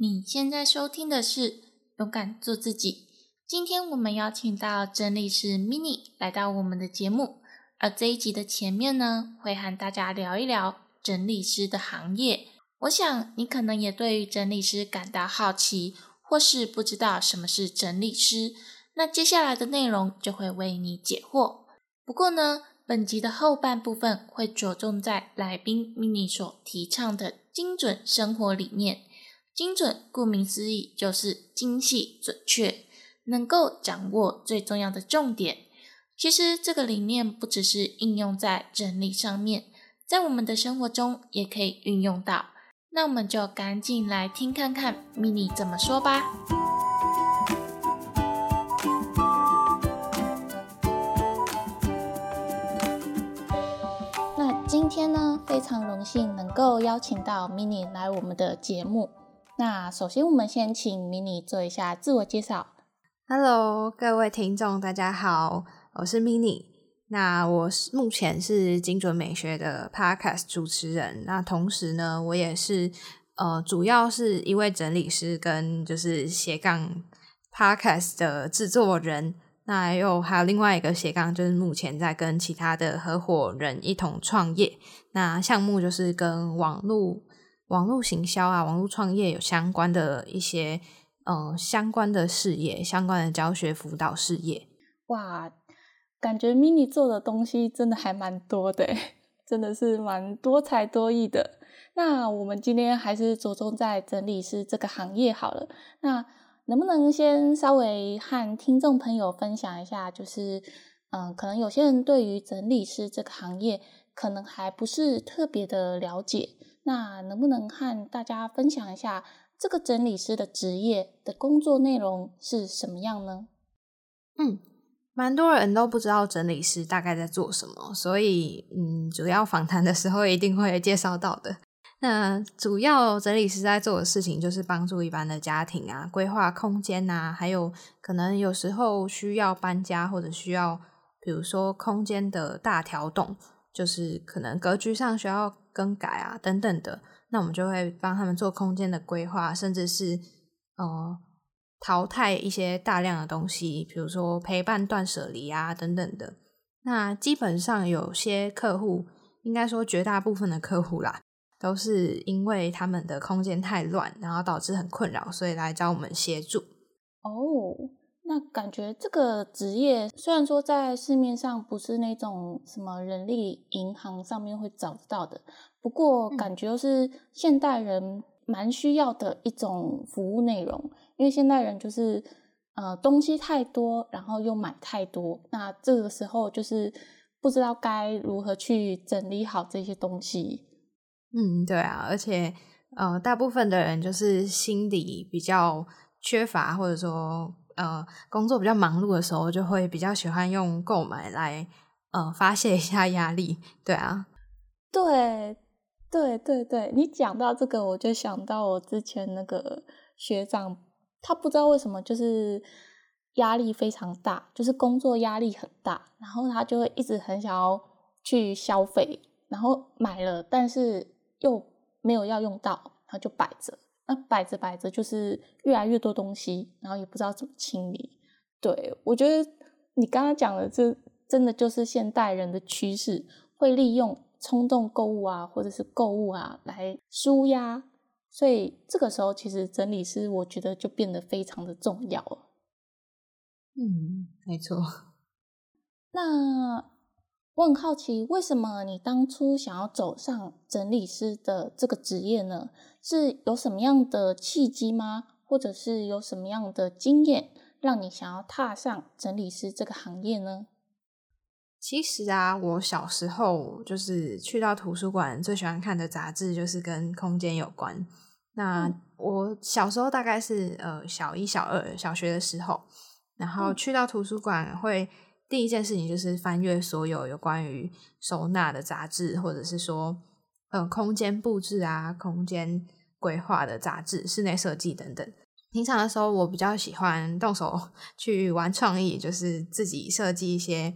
你现在收听的是《勇敢做自己》。今天我们邀请到整理师 Mini 来到我们的节目，而这一集的前面呢，会和大家聊一聊整理师的行业。我想你可能也对于整理师感到好奇，或是不知道什么是整理师。那接下来的内容就会为你解惑。不过呢，本集的后半部分会着重在来宾 Mini 所提倡的精准生活理念。精准，顾名思义，就是精细、准确，能够掌握最重要的重点。其实，这个理念不只是应用在整理上面，在我们的生活中也可以运用到。那我们就赶紧来听看看 Mini 怎么说吧。那今天呢，非常荣幸能够邀请到 Mini 来我们的节目。那首先，我们先请 Mini 做一下自我介绍。Hello，各位听众，大家好，我是 Mini。那我是目前是精准美学的 Podcast 主持人。那同时呢，我也是呃，主要是一位整理师跟就是斜杠 Podcast 的制作人。那又还有另外一个斜杠，就是目前在跟其他的合伙人一同创业。那项目就是跟网络。网络行销啊，网络创业有相关的一些，呃，相关的事业，相关的教学辅导事业。哇，感觉 mini 做的东西真的还蛮多的，真的是蛮多才多艺的。那我们今天还是着重在整理师这个行业好了。那能不能先稍微和听众朋友分享一下，就是，嗯，可能有些人对于整理师这个行业，可能还不是特别的了解。那能不能和大家分享一下这个整理师的职业的工作内容是什么样呢？嗯，蛮多人都不知道整理师大概在做什么，所以嗯，主要访谈的时候一定会介绍到的。那主要整理师在做的事情就是帮助一般的家庭啊规划空间啊，还有可能有时候需要搬家或者需要，比如说空间的大调动，就是可能格局上需要。更改啊，等等的，那我们就会帮他们做空间的规划，甚至是呃淘汰一些大量的东西，比如说陪伴断舍离啊等等的。那基本上有些客户，应该说绝大部分的客户啦，都是因为他们的空间太乱，然后导致很困扰，所以来找我们协助。哦。那感觉这个职业虽然说在市面上不是那种什么人力银行上面会找得到的，不过感觉是现代人蛮需要的一种服务内容。因为现代人就是呃东西太多，然后又买太多，那这个时候就是不知道该如何去整理好这些东西。嗯，对啊，而且呃大部分的人就是心理比较缺乏，或者说。呃，工作比较忙碌的时候，就会比较喜欢用购买来呃发泄一下压力。对啊，对对对对，你讲到这个，我就想到我之前那个学长，他不知道为什么就是压力非常大，就是工作压力很大，然后他就会一直很想要去消费，然后买了，但是又没有要用到，他就摆着。那摆着摆着就是越来越多东西，然后也不知道怎么清理。对我觉得你刚刚讲的这真的就是现代人的趋势，会利用冲动购物啊，或者是购物啊来舒压。所以这个时候其实整理师我觉得就变得非常的重要了。嗯，没错。那。我很好奇，为什么你当初想要走上整理师的这个职业呢？是有什么样的契机吗？或者是有什么样的经验，让你想要踏上整理师这个行业呢？其实啊，我小时候就是去到图书馆，最喜欢看的杂志就是跟空间有关。那我小时候大概是呃小一、小二、小学的时候，然后去到图书馆会。第一件事情就是翻阅所有有关于收纳的杂志，或者是说，呃，空间布置啊、空间规划的杂志、室内设计等等。平常的时候，我比较喜欢动手 去玩创意，就是自己设计一些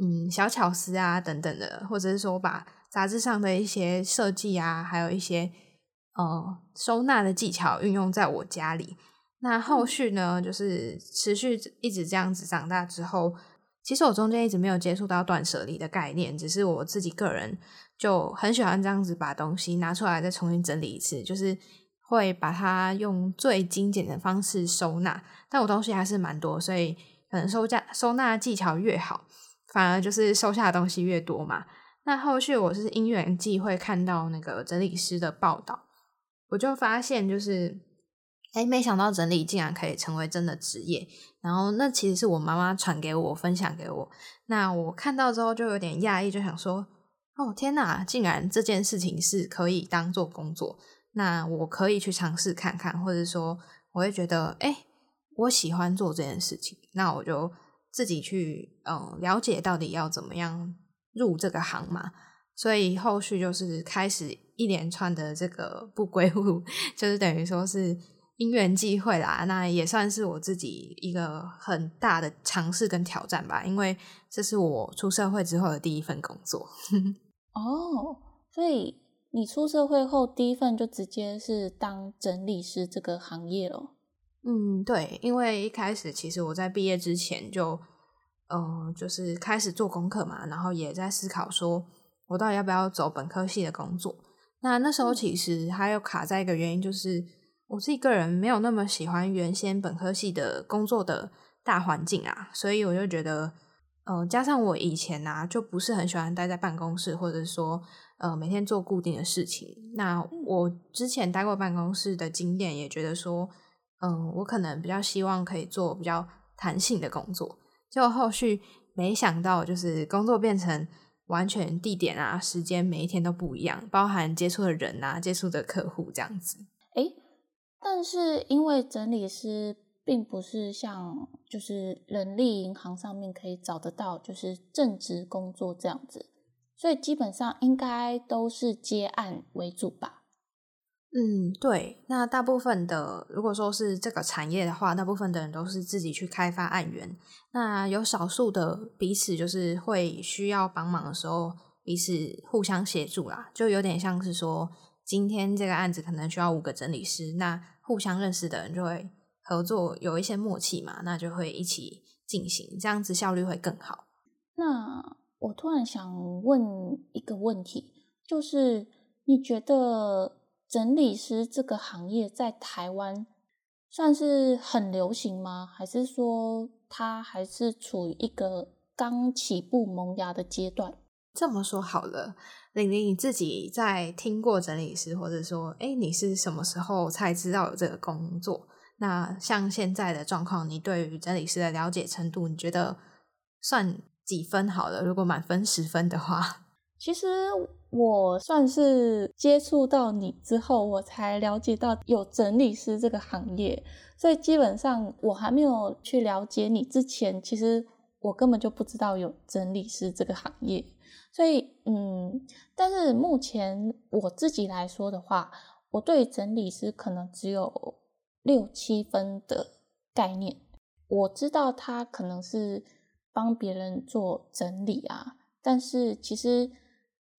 嗯小巧思啊等等的，或者是说把杂志上的一些设计啊，还有一些呃收纳的技巧运用在我家里。那后续呢，就是持续一直这样子长大之后，其实我中间一直没有接触到断舍离的概念，只是我自己个人就很喜欢这样子把东西拿出来再重新整理一次，就是会把它用最精简的方式收纳。但我东西还是蛮多，所以可能收架收纳技巧越好，反而就是收下的东西越多嘛。那后续我是因缘际会看到那个整理师的报道，我就发现就是。哎，没想到整理竟然可以成为真的职业。然后那其实是我妈妈传给我，分享给我。那我看到之后就有点讶异，就想说：哦天哪，竟然这件事情是可以当做工作。那我可以去尝试看看，或者说我会觉得，哎，我喜欢做这件事情。那我就自己去嗯了解到底要怎么样入这个行嘛。所以后续就是开始一连串的这个不归路，就是等于说是。因缘际会啦，那也算是我自己一个很大的尝试跟挑战吧，因为这是我出社会之后的第一份工作。哦，所以你出社会后第一份就直接是当整理师这个行业了？嗯，对，因为一开始其实我在毕业之前就，呃，就是开始做功课嘛，然后也在思考说我到底要不要走本科系的工作。那那时候其实还有卡在一个原因就是。我自己个人没有那么喜欢原先本科系的工作的大环境啊，所以我就觉得，呃，加上我以前啊就不是很喜欢待在办公室，或者说呃每天做固定的事情。那我之前待过办公室的经验，也觉得说，嗯，我可能比较希望可以做比较弹性的工作。就后续没想到，就是工作变成完全地点啊、时间每一天都不一样，包含接触的人啊、接触的客户这样子。诶但是因为整理师并不是像就是人力银行上面可以找得到就是正职工作这样子，所以基本上应该都是接案为主吧。嗯，对。那大部分的如果说是这个产业的话，大部分的人都是自己去开发案源。那有少数的彼此就是会需要帮忙的时候，彼此互相协助啦，就有点像是说。今天这个案子可能需要五个整理师，那互相认识的人就会合作，有一些默契嘛，那就会一起进行，这样子效率会更好。那我突然想问一个问题，就是你觉得整理师这个行业在台湾算是很流行吗？还是说它还是处于一个刚起步萌芽的阶段？这么说好了。玲玲，你自己在听过整理师，或者说，哎，你是什么时候才知道有这个工作？那像现在的状况，你对于整理师的了解程度，你觉得算几分好了？如果满分十分的话，其实我算是接触到你之后，我才了解到有整理师这个行业，所以基本上我还没有去了解你之前，其实我根本就不知道有整理师这个行业。所以，嗯，但是目前我自己来说的话，我对整理师可能只有六七分的概念。我知道他可能是帮别人做整理啊，但是其实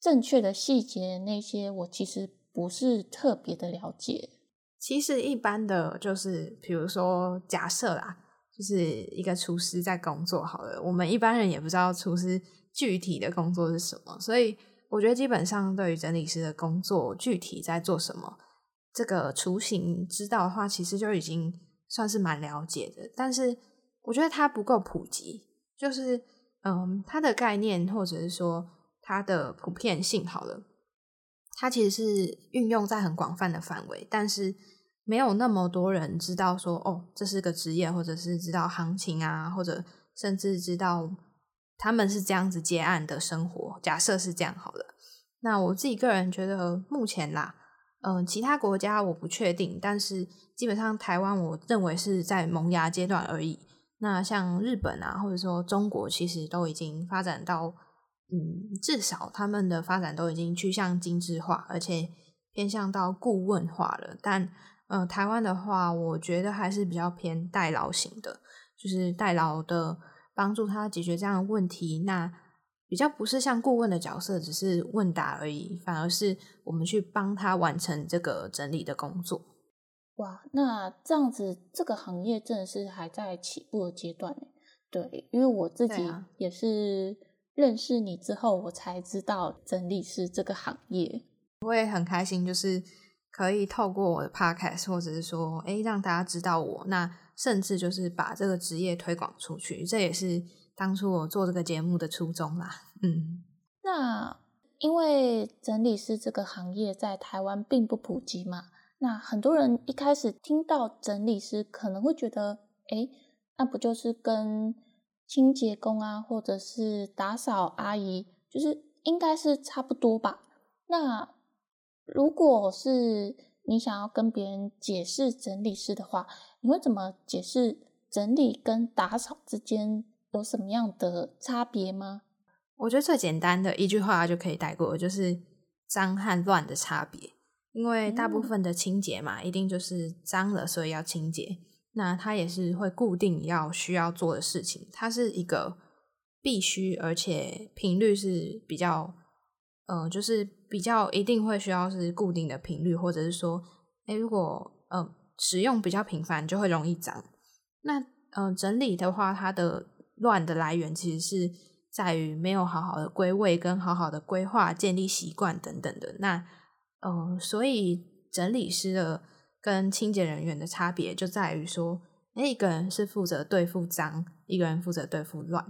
正确的细节那些，我其实不是特别的了解。其实一般的就是，比如说假设啦，就是一个厨师在工作好了，我们一般人也不知道厨师。具体的工作是什么？所以我觉得基本上对于整理师的工作具体在做什么，这个雏形知道的话，其实就已经算是蛮了解的。但是我觉得它不够普及，就是嗯，它的概念或者是说它的普遍性好了，它其实是运用在很广泛的范围，但是没有那么多人知道说哦，这是个职业，或者是知道行情啊，或者甚至知道。他们是这样子接案的生活，假设是这样好了。那我自己个人觉得，目前啦，嗯，其他国家我不确定，但是基本上台湾，我认为是在萌芽阶段而已。那像日本啊，或者说中国，其实都已经发展到，嗯，至少他们的发展都已经趋向精致化，而且偏向到顾问化了。但，呃，台湾的话，我觉得还是比较偏代劳型的，就是代劳的。帮助他解决这样的问题，那比较不是像顾问的角色，只是问答而已，反而是我们去帮他完成这个整理的工作。哇，那这样子，这个行业真的是还在起步的阶段对，因为我自己也是认识你之后，我才知道整理师这个行业。我也很开心，就是可以透过我的 podcast，或者是说，哎，让大家知道我，那甚至就是把这个职业推广出去，这也是当初我做这个节目的初衷啦。嗯，那因为整理师这个行业在台湾并不普及嘛。那很多人一开始听到整理师，可能会觉得，哎，那不就是跟清洁工啊，或者是打扫阿姨，就是应该是差不多吧？那如果是你想要跟别人解释整理师的话，你会怎么解释整理跟打扫之间有什么样的差别吗？我觉得最简单的一句话就可以带过，就是脏和乱的差别。因为大部分的清洁嘛，一定就是脏了，所以要清洁。那它也是会固定要需要做的事情，它是一个必须，而且频率是比较，呃，就是比较一定会需要是固定的频率，或者是说，哎，如果呃使用比较频繁，就会容易脏。那呃整理的话，它的乱的来源其实是在于没有好好的归位，跟好好的规划、建立习惯等等的。那呃，所以整理师的跟清洁人员的差别就在于说，哎，一个人是负责对付脏，一个人负责对付乱。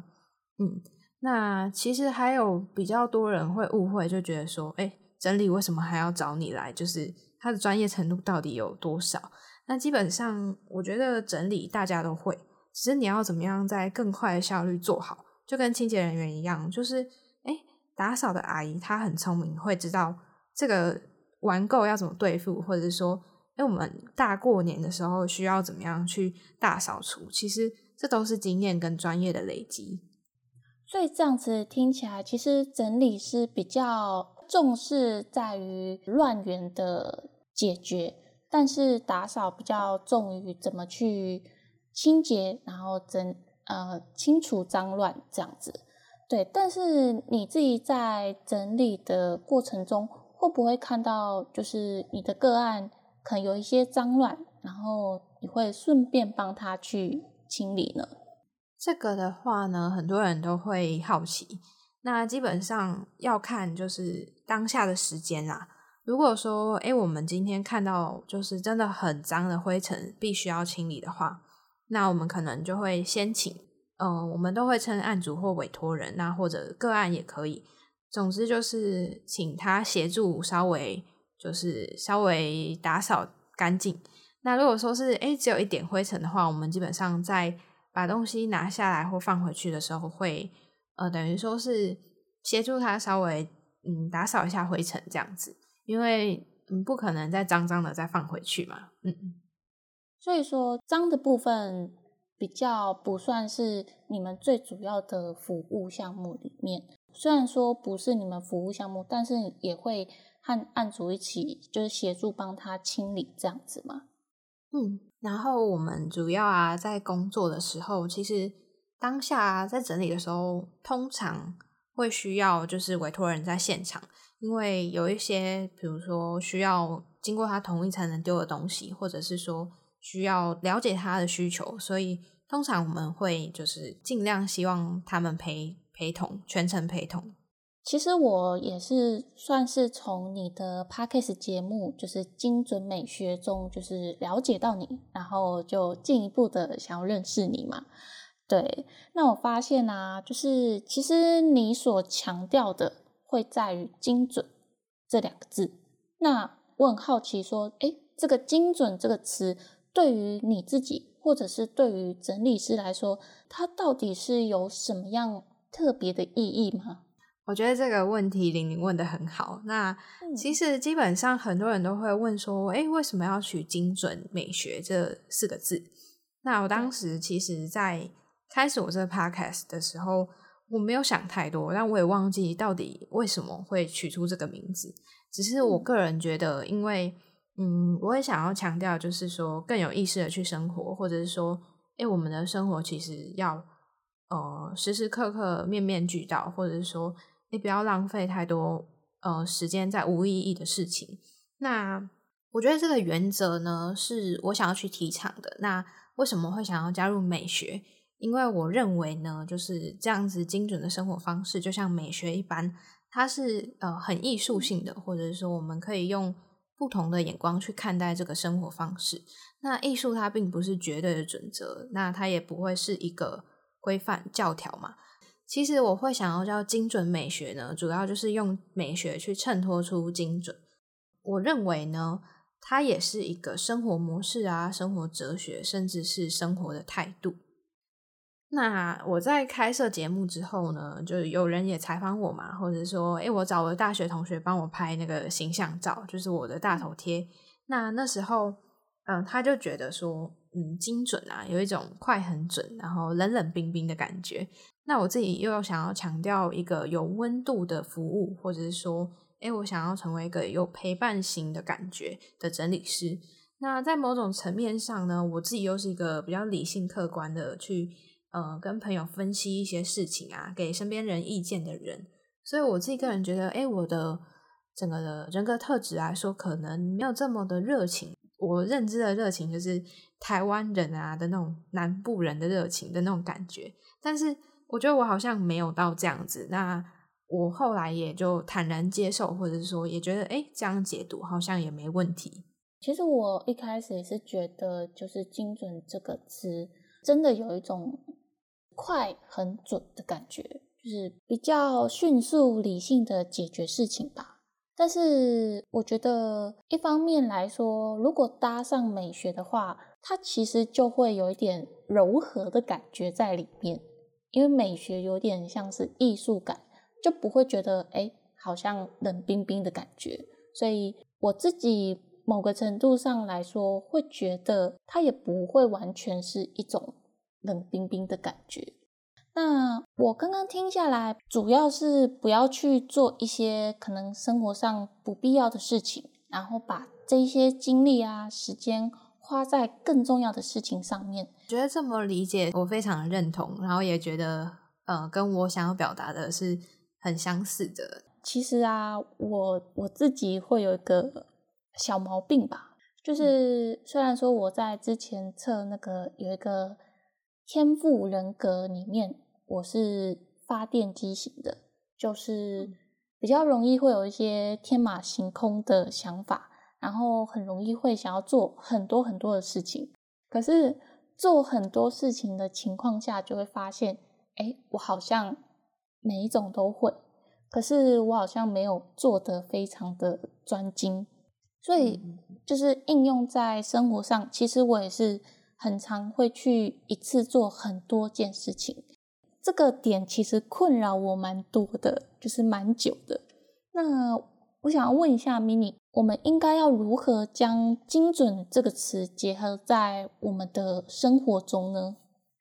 嗯，那其实还有比较多人会误会，就觉得说，哎，整理为什么还要找你来？就是他的专业程度到底有多少？那基本上，我觉得整理大家都会，只是你要怎么样在更快的效率做好，就跟清洁人员一样，就是，哎，打扫的阿姨她很聪明，会知道这个。玩够要怎么对付，或者是说，哎，我们大过年的时候需要怎么样去大扫除？其实这都是经验跟专业的累积。所以这样子听起来，其实整理是比较重视在于乱源的解决，但是打扫比较重于怎么去清洁，然后整呃清除脏乱这样子。对，但是你自己在整理的过程中。会不会看到，就是你的个案可能有一些脏乱，然后你会顺便帮他去清理呢？这个的话呢，很多人都会好奇。那基本上要看就是当下的时间啦。如果说，哎，我们今天看到就是真的很脏的灰尘，必须要清理的话，那我们可能就会先请，嗯，我们都会称案主或委托人，那或者个案也可以。总之就是请他协助稍微就是稍微打扫干净。那如果说是诶只有一点灰尘的话，我们基本上在把东西拿下来或放回去的时候，会呃等于说是协助他稍微嗯打扫一下灰尘这样子，因为嗯不可能再脏脏的再放回去嘛。嗯，所以说脏的部分比较不算是你们最主要的服务项目里面。虽然说不是你们服务项目，但是也会和案主一起，就是协助帮他清理这样子嘛。嗯，然后我们主要啊，在工作的时候，其实当下在整理的时候，通常会需要就是委托人在现场，因为有一些，比如说需要经过他同意才能丢的东西，或者是说需要了解他的需求，所以通常我们会就是尽量希望他们陪。陪同全程陪同，其实我也是算是从你的 podcast 节目，就是精准美学中，就是了解到你，然后就进一步的想要认识你嘛。对，那我发现啊，就是其实你所强调的会在于精准这两个字。那我很好奇，说，哎，这个精准这个词，对于你自己，或者是对于整理师来说，它到底是有什么样？特别的意义吗？我觉得这个问题玲玲问的很好。那其实基本上很多人都会问说：“哎，为什么要取精准美学这四个字？”那我当时其实，在开始我这个 podcast 的时候，我没有想太多，但我也忘记到底为什么会取出这个名字。只是我个人觉得，因为嗯，我也想要强调，就是说更有意识的去生活，或者是说，哎，我们的生活其实要。呃时时刻刻面面俱到，或者是说你不要浪费太多呃时间在无意义的事情。那我觉得这个原则呢，是我想要去提倡的。那为什么会想要加入美学？因为我认为呢，就是这样子精准的生活方式，就像美学一般，它是呃很艺术性的，或者是说我们可以用不同的眼光去看待这个生活方式。那艺术它并不是绝对的准则，那它也不会是一个规范教条嘛。其实我会想要叫精准美学呢，主要就是用美学去衬托出精准。我认为呢，它也是一个生活模式啊，生活哲学，甚至是生活的态度。那我在开设节目之后呢，就有人也采访我嘛，或者说，诶，我找我的大学同学帮我拍那个形象照，就是我的大头贴。那那时候，嗯，他就觉得说，嗯，精准啊，有一种快很准，然后冷冷冰冰的感觉。那我自己又要想要强调一个有温度的服务，或者是说，诶，我想要成为一个有陪伴型的感觉的整理师。那在某种层面上呢，我自己又是一个比较理性客观的去。呃，跟朋友分析一些事情啊，给身边人意见的人，所以我自己个人觉得，哎，我的整个的人格特质来说，可能没有这么的热情。我认知的热情就是台湾人啊的那种南部人的热情的那种感觉，但是我觉得我好像没有到这样子。那我后来也就坦然接受，或者是说也觉得，哎，这样解读好像也没问题。其实我一开始也是觉得，就是“精准”这个词，真的有一种。快很准的感觉，就是比较迅速、理性的解决事情吧。但是我觉得，一方面来说，如果搭上美学的话，它其实就会有一点柔和的感觉在里面。因为美学有点像是艺术感，就不会觉得哎，好像冷冰冰的感觉。所以我自己某个程度上来说，会觉得它也不会完全是一种。冷冰冰的感觉。那我刚刚听下来，主要是不要去做一些可能生活上不必要的事情，然后把这些精力啊、时间花在更重要的事情上面。觉得这么理解，我非常认同，然后也觉得，呃，跟我想要表达的是很相似的。其实啊，我我自己会有一个小毛病吧，就是虽然说我在之前测那个有一个。天赋人格里面，我是发电机型的，就是比较容易会有一些天马行空的想法，然后很容易会想要做很多很多的事情。可是做很多事情的情况下，就会发现，哎，我好像每一种都会，可是我好像没有做得非常的专精。所以就是应用在生活上，其实我也是。很常会去一次做很多件事情，这个点其实困扰我蛮多的，就是蛮久的。那我想要问一下 mini，我们应该要如何将“精准”这个词结合在我们的生活中呢？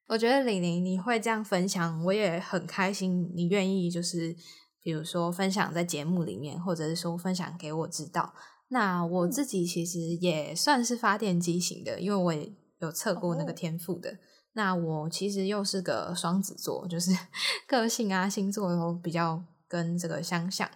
我觉得李玲你会这样分享，我也很开心。你愿意就是比如说分享在节目里面，或者是说分享给我知道。那我自己其实也算是发电机型的，因为我也。有测过那个天赋的，那我其实又是个双子座，就是 个性啊、星座都比较跟这个相像，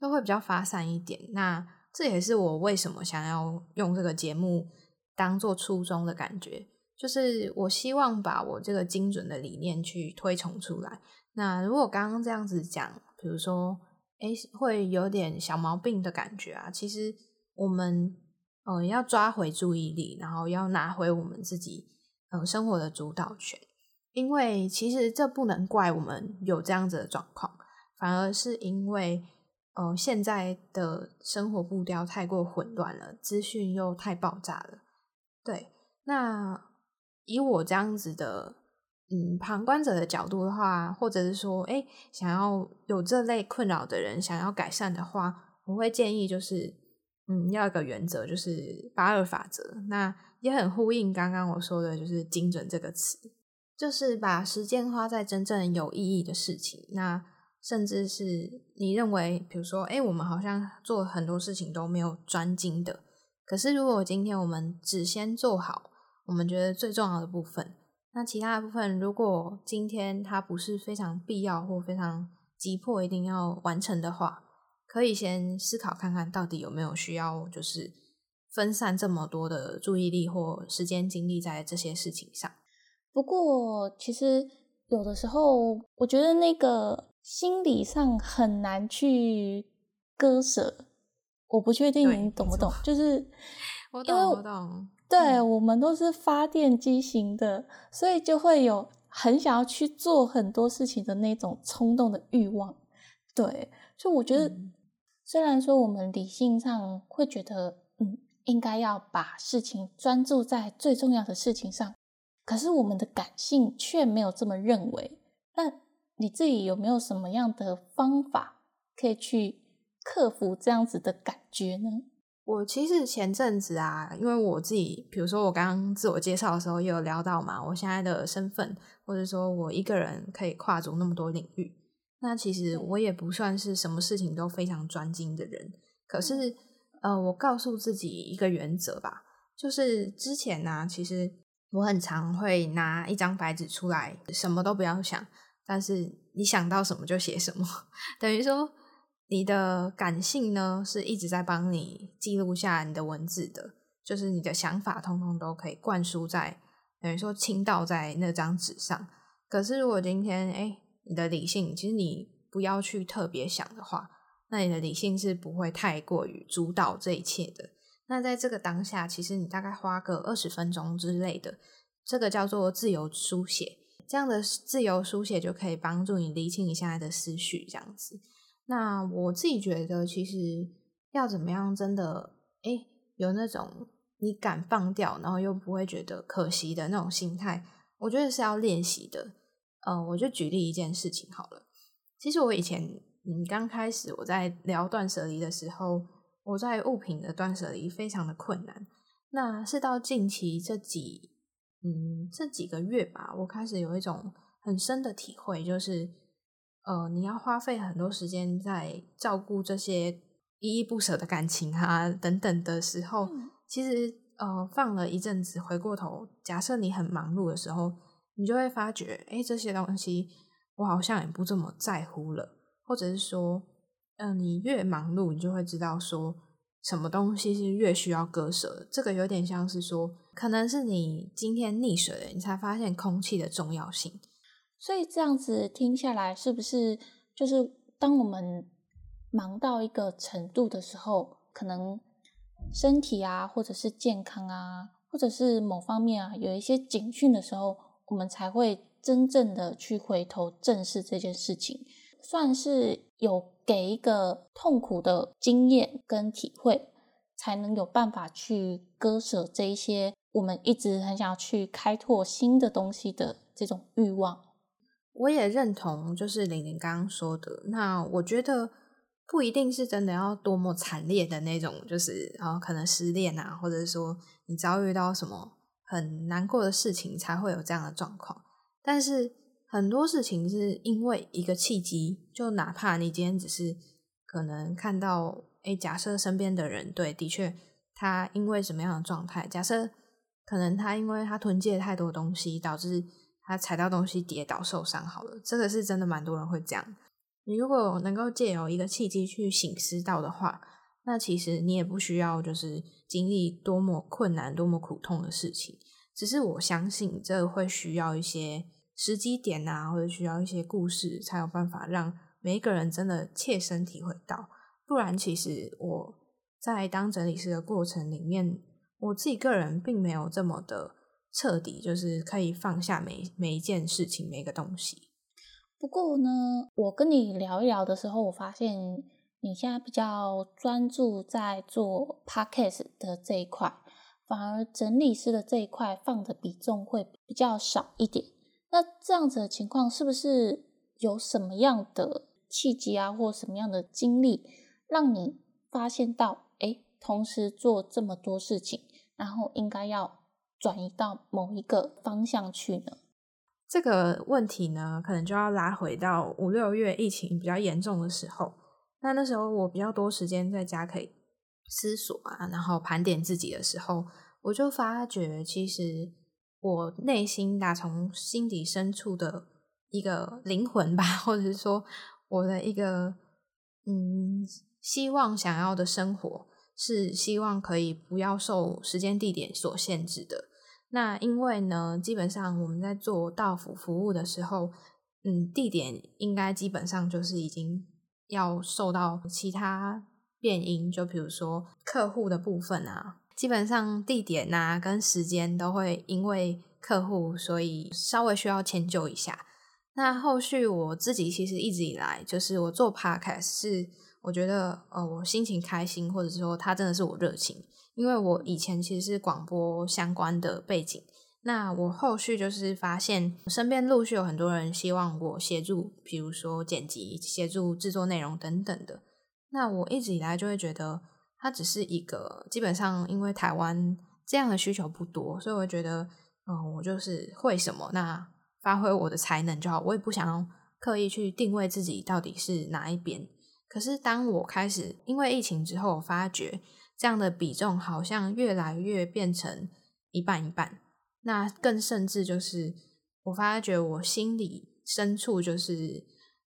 就会比较发散一点。那这也是我为什么想要用这个节目当做初衷的感觉，就是我希望把我这个精准的理念去推崇出来。那如果刚刚这样子讲，比如说，哎，会有点小毛病的感觉啊，其实我们。嗯，要抓回注意力，然后要拿回我们自己嗯生活的主导权。因为其实这不能怪我们有这样子的状况，反而是因为呃现在的生活步调太过混乱了，资讯又太爆炸了。对，那以我这样子的嗯旁观者的角度的话，或者是说，哎，想要有这类困扰的人想要改善的话，我会建议就是。嗯，要一个原则就是八二法则，那也很呼应刚刚我说的，就是精准这个词，就是把时间花在真正有意义的事情。那甚至是你认为，比如说，哎，我们好像做很多事情都没有专精的，可是如果今天我们只先做好我们觉得最重要的部分，那其他的部分，如果今天它不是非常必要或非常急迫一定要完成的话，可以先思考看看到底有没有需要，就是分散这么多的注意力或时间精力在这些事情上。不过，其实有的时候，我觉得那个心理上很难去割舍。我不确定你懂不懂，就是我懂，我懂。对我们都是发电机型的，所以就会有很想要去做很多事情的那种冲动的欲望。对，所以我觉得，虽然说我们理性上会觉得，嗯，应该要把事情专注在最重要的事情上。可是我们的感性却没有这么认为。那你自己有没有什么样的方法可以去克服这样子的感觉呢？我其实前阵子啊，因为我自己，比如说我刚刚自我介绍的时候也有聊到嘛，我现在的身份，或者说我一个人可以跨足那么多领域。那其实我也不算是什么事情都非常专精的人。可是，呃，我告诉自己一个原则吧，就是之前呢，其实。我很常会拿一张白纸出来，什么都不要想，但是你想到什么就写什么。等于说，你的感性呢是一直在帮你记录下你的文字的，就是你的想法通通都可以灌输在，等于说倾倒在那张纸上。可是如果今天，哎，你的理性，其实你不要去特别想的话，那你的理性是不会太过于主导这一切的。那在这个当下，其实你大概花个二十分钟之类的，这个叫做自由书写。这样的自由书写就可以帮助你理清你现在的思绪，这样子。那我自己觉得，其实要怎么样，真的，哎，有那种你敢放掉，然后又不会觉得可惜的那种心态，我觉得是要练习的。呃，我就举例一件事情好了。其实我以前，嗯，刚开始我在聊断舍离的时候。我在物品的断舍离非常的困难，那是到近期这几嗯这几个月吧，我开始有一种很深的体会，就是呃你要花费很多时间在照顾这些依依不舍的感情啊等等的时候，其实呃放了一阵子，回过头，假设你很忙碌的时候，你就会发觉，哎，这些东西我好像也不这么在乎了，或者是说。嗯，你越忙碌，你就会知道说什么东西是越需要割舍的。这个有点像是说，可能是你今天溺水了，你才发现空气的重要性。所以这样子听下来，是不是就是当我们忙到一个程度的时候，可能身体啊，或者是健康啊，或者是某方面啊，有一些警讯的时候，我们才会真正的去回头正视这件事情，算是有。给一个痛苦的经验跟体会，才能有办法去割舍这一些我们一直很想要去开拓新的东西的这种欲望。我也认同，就是玲玲刚刚说的。那我觉得不一定是真的要多么惨烈的那种，就是啊，可能失恋啊，或者说你遭遇到什么很难过的事情，才会有这样的状况。但是。很多事情是因为一个契机，就哪怕你今天只是可能看到，哎，假设身边的人对，的确他因为什么样的状态，假设可能他因为他囤积太多东西，导致他踩到东西跌倒受伤，好了，这个是真的蛮多人会这样。你如果能够借由一个契机去醒思到的话，那其实你也不需要就是经历多么困难、多么苦痛的事情，只是我相信这会需要一些。时机点啊，或者需要一些故事，才有办法让每一个人真的切身体会到。不然，其实我在当整理师的过程里面，我自己个人并没有这么的彻底，就是可以放下每每一件事情、每个东西。不过呢，我跟你聊一聊的时候，我发现你现在比较专注在做 podcast 的这一块，反而整理师的这一块放的比重会比较少一点。那这样子的情况，是不是有什么样的契机啊，或什么样的经历，让你发现到，哎，同时做这么多事情，然后应该要转移到某一个方向去呢？这个问题呢，可能就要拉回到五六月疫情比较严重的时候。那那时候我比较多时间在家可以思索啊，然后盘点自己的时候，我就发觉其实。我内心打从心底深处的一个灵魂吧，或者是说我的一个嗯希望想要的生活，是希望可以不要受时间地点所限制的。那因为呢，基本上我们在做到府服务的时候，嗯，地点应该基本上就是已经要受到其他变因，就比如说客户的部分啊，基本上地点啊跟时间都会因为客户，所以稍微需要迁就一下。那后续我自己其实一直以来，就是我做 podcast 是我觉得呃我心情开心，或者说它真的是我热情。因为我以前其实是广播相关的背景，那我后续就是发现身边陆续有很多人希望我协助，比如说剪辑、协助制作内容等等的。那我一直以来就会觉得，它只是一个基本上因为台湾这样的需求不多，所以我觉得，嗯，我就是会什么，那发挥我的才能就好。我也不想要刻意去定位自己到底是哪一边。可是当我开始因为疫情之后，我发觉。这样的比重好像越来越变成一半一半，那更甚至就是我发觉我心里深处就是，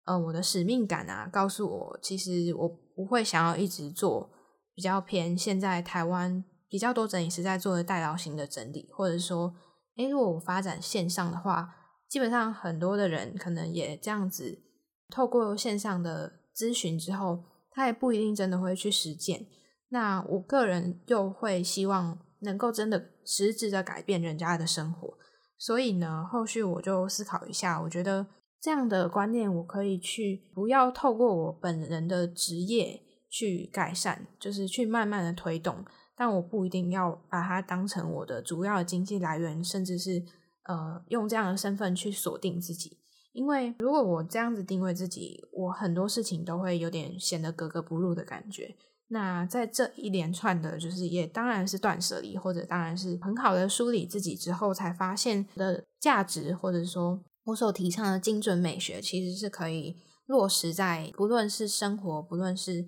呃，我的使命感啊，告诉我其实我不会想要一直做比较偏现在台湾比较多整理师在做的代劳型的整理，或者说，诶，如果我发展线上的话，基本上很多的人可能也这样子透过线上的咨询之后，他也不一定真的会去实践。那我个人又会希望能够真的实质的改变人家的生活，所以呢，后续我就思考一下，我觉得这样的观念我可以去不要透过我本人的职业去改善，就是去慢慢的推动，但我不一定要把它当成我的主要的经济来源，甚至是呃用这样的身份去锁定自己，因为如果我这样子定位自己，我很多事情都会有点显得格格不入的感觉。那在这一连串的，就是也当然是断舍离，或者当然是很好的梳理自己之后，才发现的价值，或者说我所提倡的精准美学，其实是可以落实在不论是生活，不论是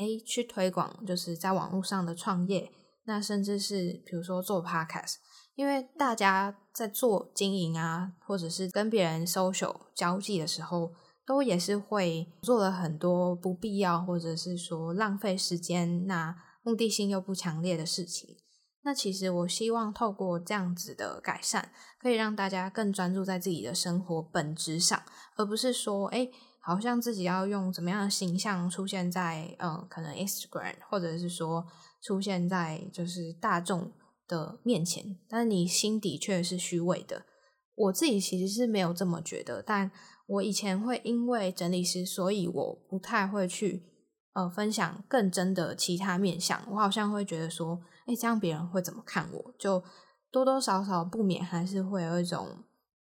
诶去推广，就是在网络上的创业，那甚至是比如说做 podcast，因为大家在做经营啊，或者是跟别人 social 交际的时候。都也是会做了很多不必要，或者是说浪费时间，那目的性又不强烈的事情。那其实我希望透过这样子的改善，可以让大家更专注在自己的生活本质上，而不是说，哎，好像自己要用怎么样的形象出现在，嗯，可能 Instagram，或者是说出现在就是大众的面前，但是你心底却是虚伪的。我自己其实是没有这么觉得，但。我以前会因为整理师，所以我不太会去呃分享更真的其他面相。我好像会觉得说，哎，这样别人会怎么看我？就多多少少不免还是会有一种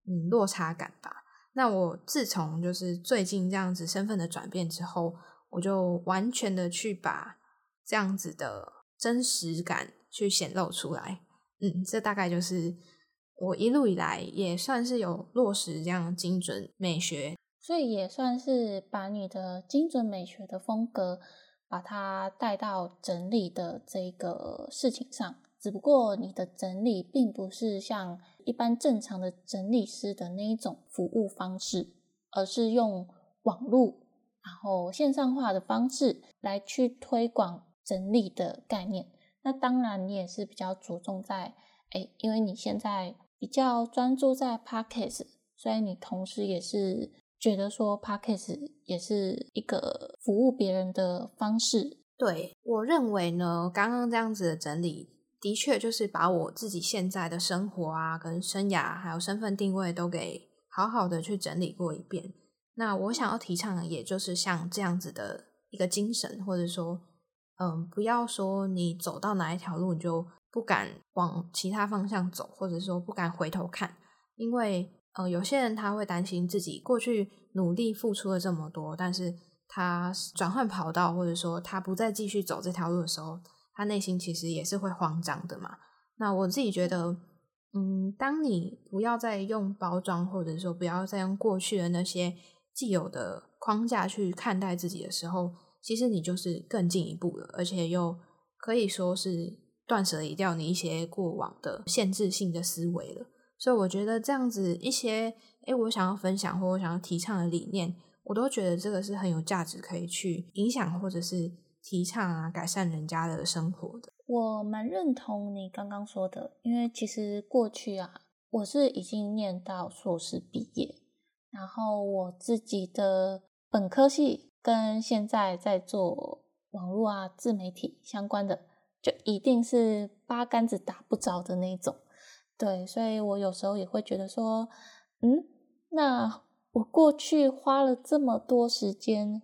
嗯落差感吧。那我自从就是最近这样子身份的转变之后，我就完全的去把这样子的真实感去显露出来。嗯，这大概就是。我一路以来也算是有落实这样精准美学，所以也算是把你的精准美学的风格，把它带到整理的这个事情上。只不过你的整理并不是像一般正常的整理师的那一种服务方式，而是用网络然后线上化的方式来去推广整理的概念。那当然你也是比较着重在，哎，因为你现在。比较专注在 podcast，所以你同时也是觉得说 podcast 也是一个服务别人的方式。对我认为呢，刚刚这样子的整理，的确就是把我自己现在的生活啊、跟生涯还有身份定位都给好好的去整理过一遍。那我想要提倡的，也就是像这样子的一个精神，或者说，嗯，不要说你走到哪一条路你就。不敢往其他方向走，或者说不敢回头看，因为呃，有些人他会担心自己过去努力付出了这么多，但是他转换跑道，或者说他不再继续走这条路的时候，他内心其实也是会慌张的嘛。那我自己觉得，嗯，当你不要再用包装，或者说不要再用过去的那些既有的框架去看待自己的时候，其实你就是更进一步了，而且又可以说是。断舍离掉你一些过往的限制性的思维了，所以我觉得这样子一些，诶，我想要分享或我想要提倡的理念，我都觉得这个是很有价值，可以去影响或者是提倡啊，改善人家的生活的。我蛮认同你刚刚说的，因为其实过去啊，我是已经念到硕士毕业，然后我自己的本科系跟现在在做网络啊、自媒体相关的，就一定是八竿子打不着的那种。对，所以我有时候也会觉得说，嗯，那我过去花了这么多时间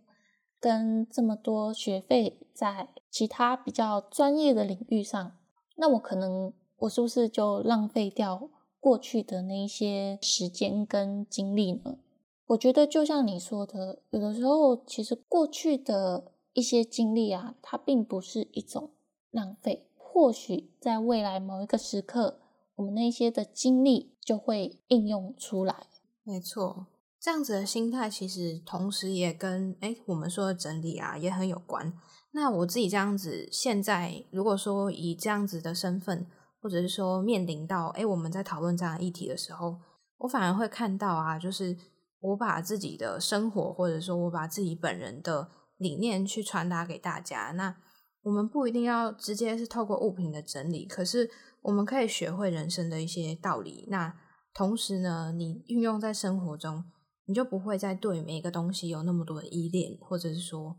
跟这么多学费在其他比较专业的领域上，那我可能我是不是就浪费掉过去的那一些时间跟精力呢？我觉得就像你说的，有的时候其实过去的一些经历啊，它并不是一种浪费，或许在未来某一个时刻。我们那些的经历就会应用出来，没错。这样子的心态其实同时也跟哎我们说的整理啊也很有关。那我自己这样子，现在如果说以这样子的身份，或者是说面临到哎我们在讨论这样议题的时候，我反而会看到啊，就是我把自己的生活，或者说我把自己本人的理念去传达给大家。那我们不一定要直接是透过物品的整理，可是。我们可以学会人生的一些道理，那同时呢，你运用在生活中，你就不会再对每一个东西有那么多的依恋，或者是说，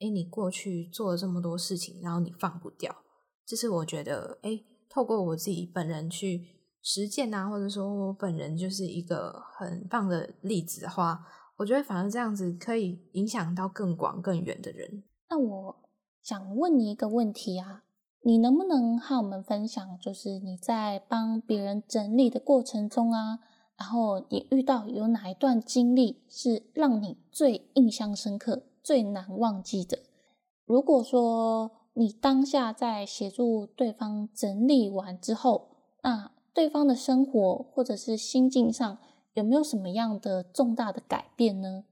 哎，你过去做了这么多事情，然后你放不掉。这是我觉得，哎，透过我自己本人去实践啊，或者说我本人就是一个很棒的例子的话，我觉得反而这样子可以影响到更广更远的人。那我想问你一个问题啊。你能不能和我们分享，就是你在帮别人整理的过程中啊，然后你遇到有哪一段经历是让你最印象深刻、最难忘记的？如果说你当下在协助对方整理完之后，那对方的生活或者是心境上有没有什么样的重大的改变呢？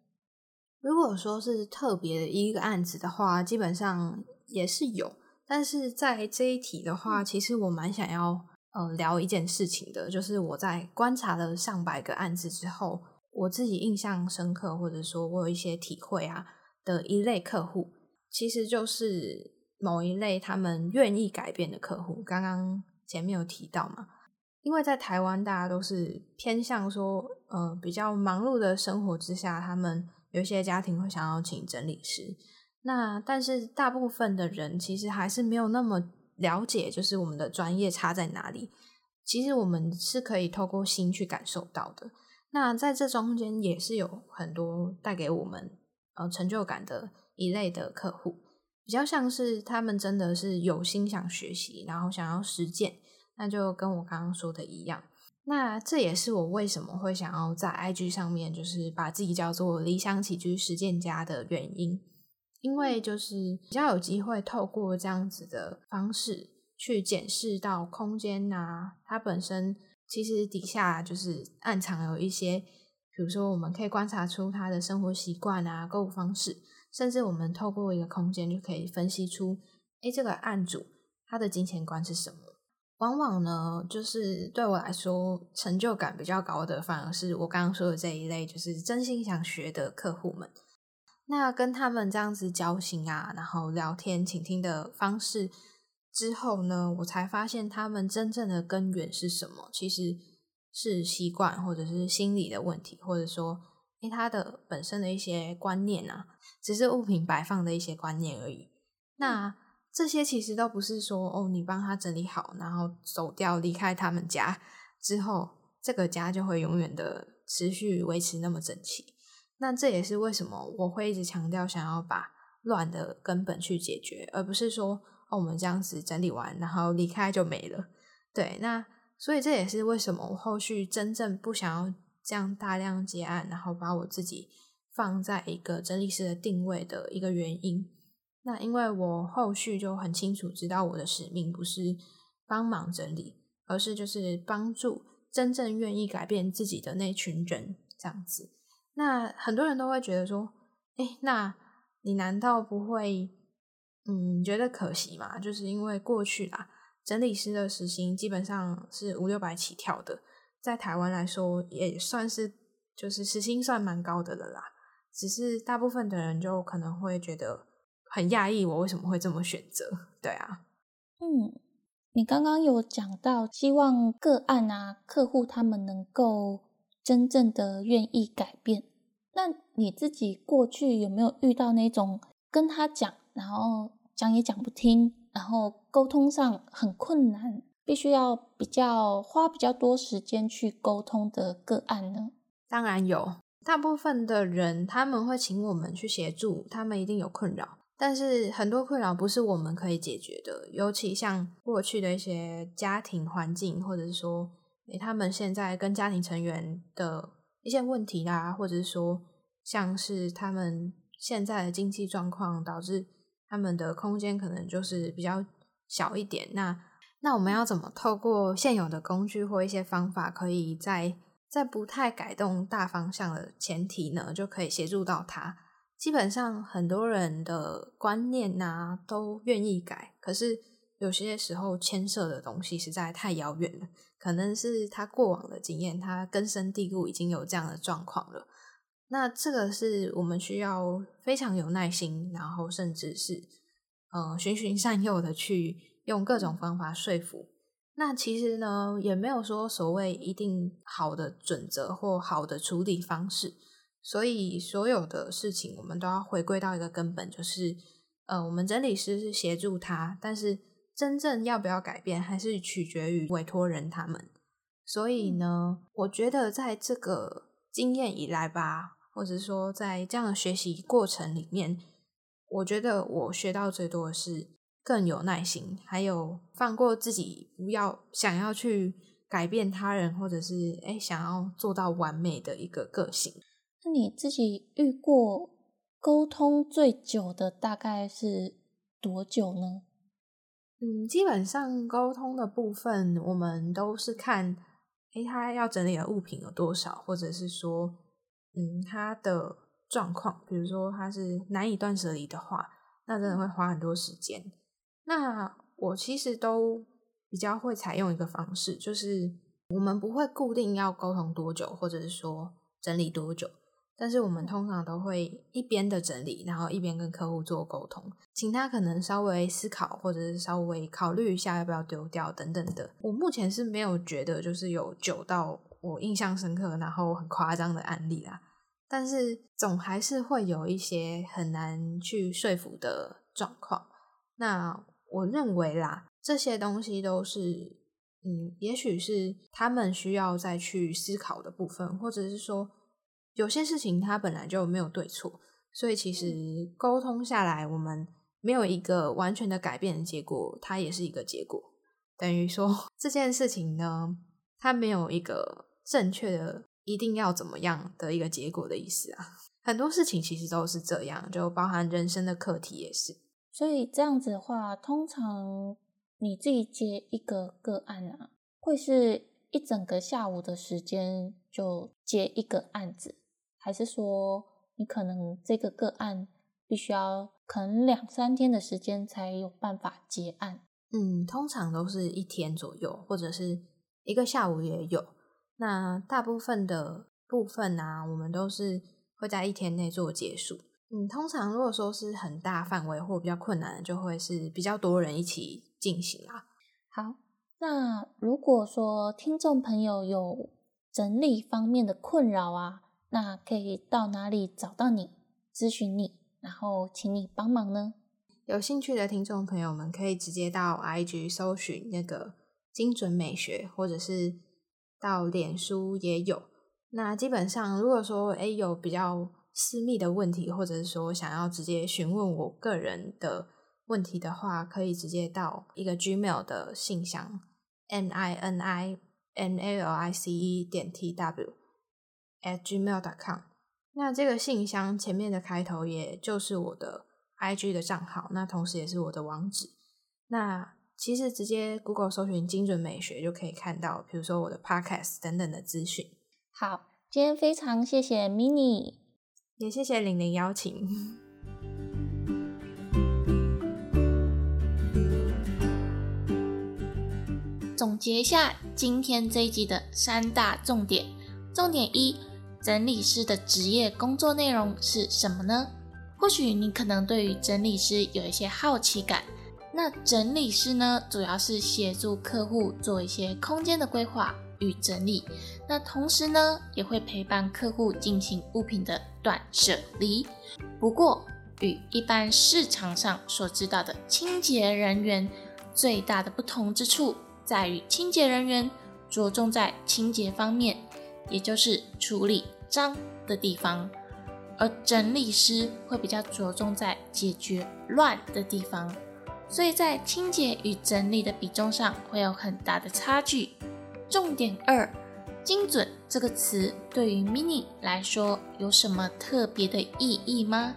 如果说是特别的一个案子的话，基本上也是有。但是在这一题的话，其实我蛮想要呃聊一件事情的，就是我在观察了上百个案子之后，我自己印象深刻，或者说我有一些体会啊的一类客户，其实就是某一类他们愿意改变的客户。刚刚前面有提到嘛，因为在台湾大家都是偏向说，呃比较忙碌的生活之下，他们有一些家庭会想要请整理师。那但是大部分的人其实还是没有那么了解，就是我们的专业差在哪里。其实我们是可以透过心去感受到的。那在这中间也是有很多带给我们呃成就感的一类的客户，比较像是他们真的是有心想学习，然后想要实践。那就跟我刚刚说的一样，那这也是我为什么会想要在 IG 上面就是把自己叫做理想起居实践家的原因。因为就是比较有机会透过这样子的方式去检视到空间啊，它本身其实底下就是暗藏有一些，比如说我们可以观察出他的生活习惯啊、购物方式，甚至我们透过一个空间就可以分析出，哎，这个案主他的金钱观是什么。往往呢，就是对我来说成就感比较高的，反而是我刚刚说的这一类，就是真心想学的客户们。那跟他们这样子交心啊，然后聊天、倾听的方式之后呢，我才发现他们真正的根源是什么？其实是习惯或者是心理的问题，或者说，诶，他的本身的一些观念啊，只是物品摆放的一些观念而已。那这些其实都不是说，哦，你帮他整理好，然后走掉离开他们家之后，这个家就会永远的持续维持那么整齐。那这也是为什么我会一直强调想要把乱的根本去解决，而不是说哦我们这样子整理完然后离开就没了。对，那所以这也是为什么我后续真正不想要这样大量结案，然后把我自己放在一个整理师的定位的一个原因。那因为我后续就很清楚知道我的使命不是帮忙整理，而是就是帮助真正愿意改变自己的那群人这样子。那很多人都会觉得说，哎，那你难道不会，嗯，觉得可惜吗？就是因为过去啦，整理师的时薪基本上是五六百起跳的，在台湾来说也算是就是时薪算蛮高的了啦。只是大部分的人就可能会觉得很讶异，我为什么会这么选择？对啊，嗯，你刚刚有讲到希望个案啊客户他们能够真正的愿意改变，那你自己过去有没有遇到那种跟他讲，然后讲也讲不听，然后沟通上很困难，必须要比较花比较多时间去沟通的个案呢？当然有。大部分的人他们会请我们去协助，他们一定有困扰，但是很多困扰不是我们可以解决的，尤其像过去的一些家庭环境，或者是说，诶，他们现在跟家庭成员的一些问题啦，或者是说，像是他们现在的经济状况导致他们的空间可能就是比较小一点，那那我们要怎么透过现有的工具或一些方法，可以在在不太改动大方向的前提呢，就可以协助到他。基本上很多人的观念呐都愿意改，可是有些时候牵涉的东西实在太遥远了，可能是他过往的经验，他根深蒂固已经有这样的状况了。那这个是我们需要非常有耐心，然后甚至是呃循循善诱的去用各种方法说服。那其实呢，也没有说所谓一定好的准则或好的处理方式，所以所有的事情我们都要回归到一个根本，就是呃，我们整理师是协助他，但是真正要不要改变，还是取决于委托人他们。所以呢，我觉得在这个经验以来吧，或者说在这样的学习过程里面，我觉得我学到最多的是。更有耐心，还有放过自己，不要想要去改变他人，或者是哎想要做到完美的一个个性。那你自己遇过沟通最久的大概是多久呢？嗯，基本上沟通的部分，我们都是看，哎，他要整理的物品有多少，或者是说，嗯，他的状况，比如说他是难以断舍离的话，那真的会花很多时间。那我其实都比较会采用一个方式，就是我们不会固定要沟通多久，或者是说整理多久，但是我们通常都会一边的整理，然后一边跟客户做沟通，请他可能稍微思考，或者是稍微考虑一下要不要丢掉等等的。我目前是没有觉得就是有久到我印象深刻，然后很夸张的案例啦，但是总还是会有一些很难去说服的状况。那我认为啦，这些东西都是，嗯，也许是他们需要再去思考的部分，或者是说，有些事情它本来就没有对错，所以其实沟通下来，我们没有一个完全的改变的结果，它也是一个结果。等于说 这件事情呢，它没有一个正确的一定要怎么样的一个结果的意思啊。很多事情其实都是这样，就包含人生的课题也是。所以这样子的话，通常你自己接一个个案啊，会是一整个下午的时间就接一个案子，还是说你可能这个个案必须要可能两三天的时间才有办法结案？嗯，通常都是一天左右，或者是一个下午也有。那大部分的部分呢，我们都是会在一天内做结束。嗯，通常如果说是很大范围或比较困难的，就会是比较多人一起进行啊。好，那如果说听众朋友有整理方面的困扰啊，那可以到哪里找到你咨询你，然后请你帮忙呢？有兴趣的听众朋友们可以直接到 IG 搜寻那个精准美学，或者是到脸书也有。那基本上如果说哎有比较。私密的问题，或者是说想要直接询问我个人的问题的话，可以直接到一个 Gmail 的信箱 n i n i n a l i c e 点 t w at gmail dot com。那这个信箱前面的开头也就是我的 I G 的账号，那同时也是我的网址。那其实直接 Google 搜寻精准美学就可以看到，比如说我的 Podcast 等等的资讯。好，今天非常谢谢 Mini。也谢谢玲玲邀请。总结一下今天这一集的三大重点。重点一，整理师的职业工作内容是什么呢？或许你可能对于整理师有一些好奇感。那整理师呢，主要是协助客户做一些空间的规划与整理。那同时呢，也会陪伴客户进行物品的断舍离。不过，与一般市场上所知道的清洁人员最大的不同之处，在于清洁人员着重在清洁方面，也就是处理脏的地方，而整理师会比较着重在解决乱的地方，所以在清洁与整理的比重上会有很大的差距。重点二，精准这个词对于 Mini 来说有什么特别的意义吗？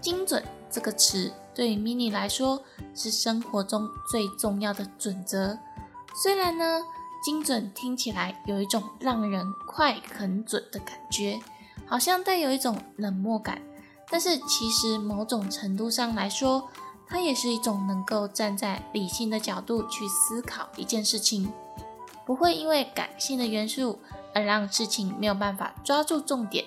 精准这个词对于 Mini 来说是生活中最重要的准则。虽然呢，精准听起来有一种让人快很准的感觉，好像带有一种冷漠感，但是其实某种程度上来说，它也是一种能够站在理性的角度去思考一件事情，不会因为感性的元素而让事情没有办法抓住重点。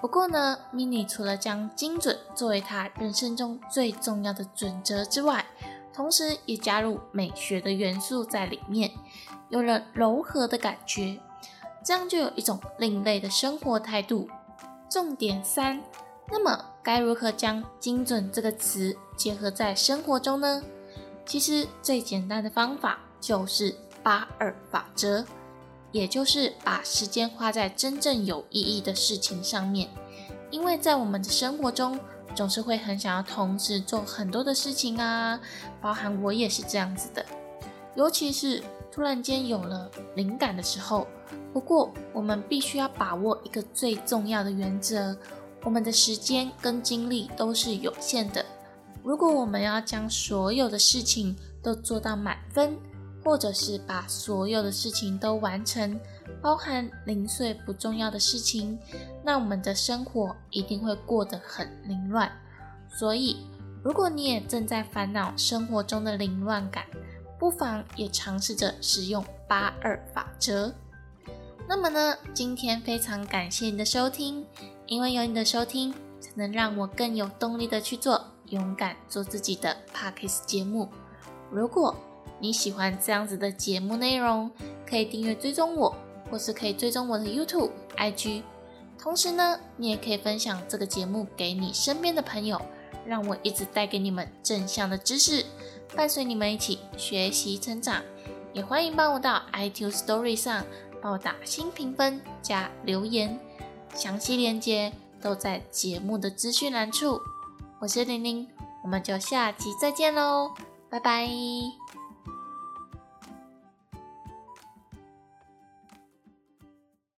不过呢，Mini 除了将精准作为他人生中最重要的准则之外，同时也加入美学的元素在里面，有了柔和的感觉，这样就有一种另类的生活态度。重点三，那么该如何将精准这个词结合在生活中呢？其实最简单的方法就是八二法则。也就是把时间花在真正有意义的事情上面，因为在我们的生活中，总是会很想要同时做很多的事情啊，包含我也是这样子的，尤其是突然间有了灵感的时候。不过，我们必须要把握一个最重要的原则：我们的时间跟精力都是有限的。如果我们要将所有的事情都做到满分，或者是把所有的事情都完成，包含零碎不重要的事情，那我们的生活一定会过得很凌乱。所以，如果你也正在烦恼生活中的凌乱感，不妨也尝试着使用八二法则。那么呢，今天非常感谢你的收听，因为有你的收听，才能让我更有动力的去做勇敢做自己的 Parkes 节目。如果你喜欢这样子的节目内容，可以订阅追踪我，或是可以追踪我的 YouTube、IG。同时呢，你也可以分享这个节目给你身边的朋友，让我一直带给你们正向的知识，伴随你们一起学习成长。也欢迎帮我到 iTunes Story 上帮我打新评分加留言，详细链接都在节目的资讯栏处。我是玲玲，我们就下期再见喽，拜拜。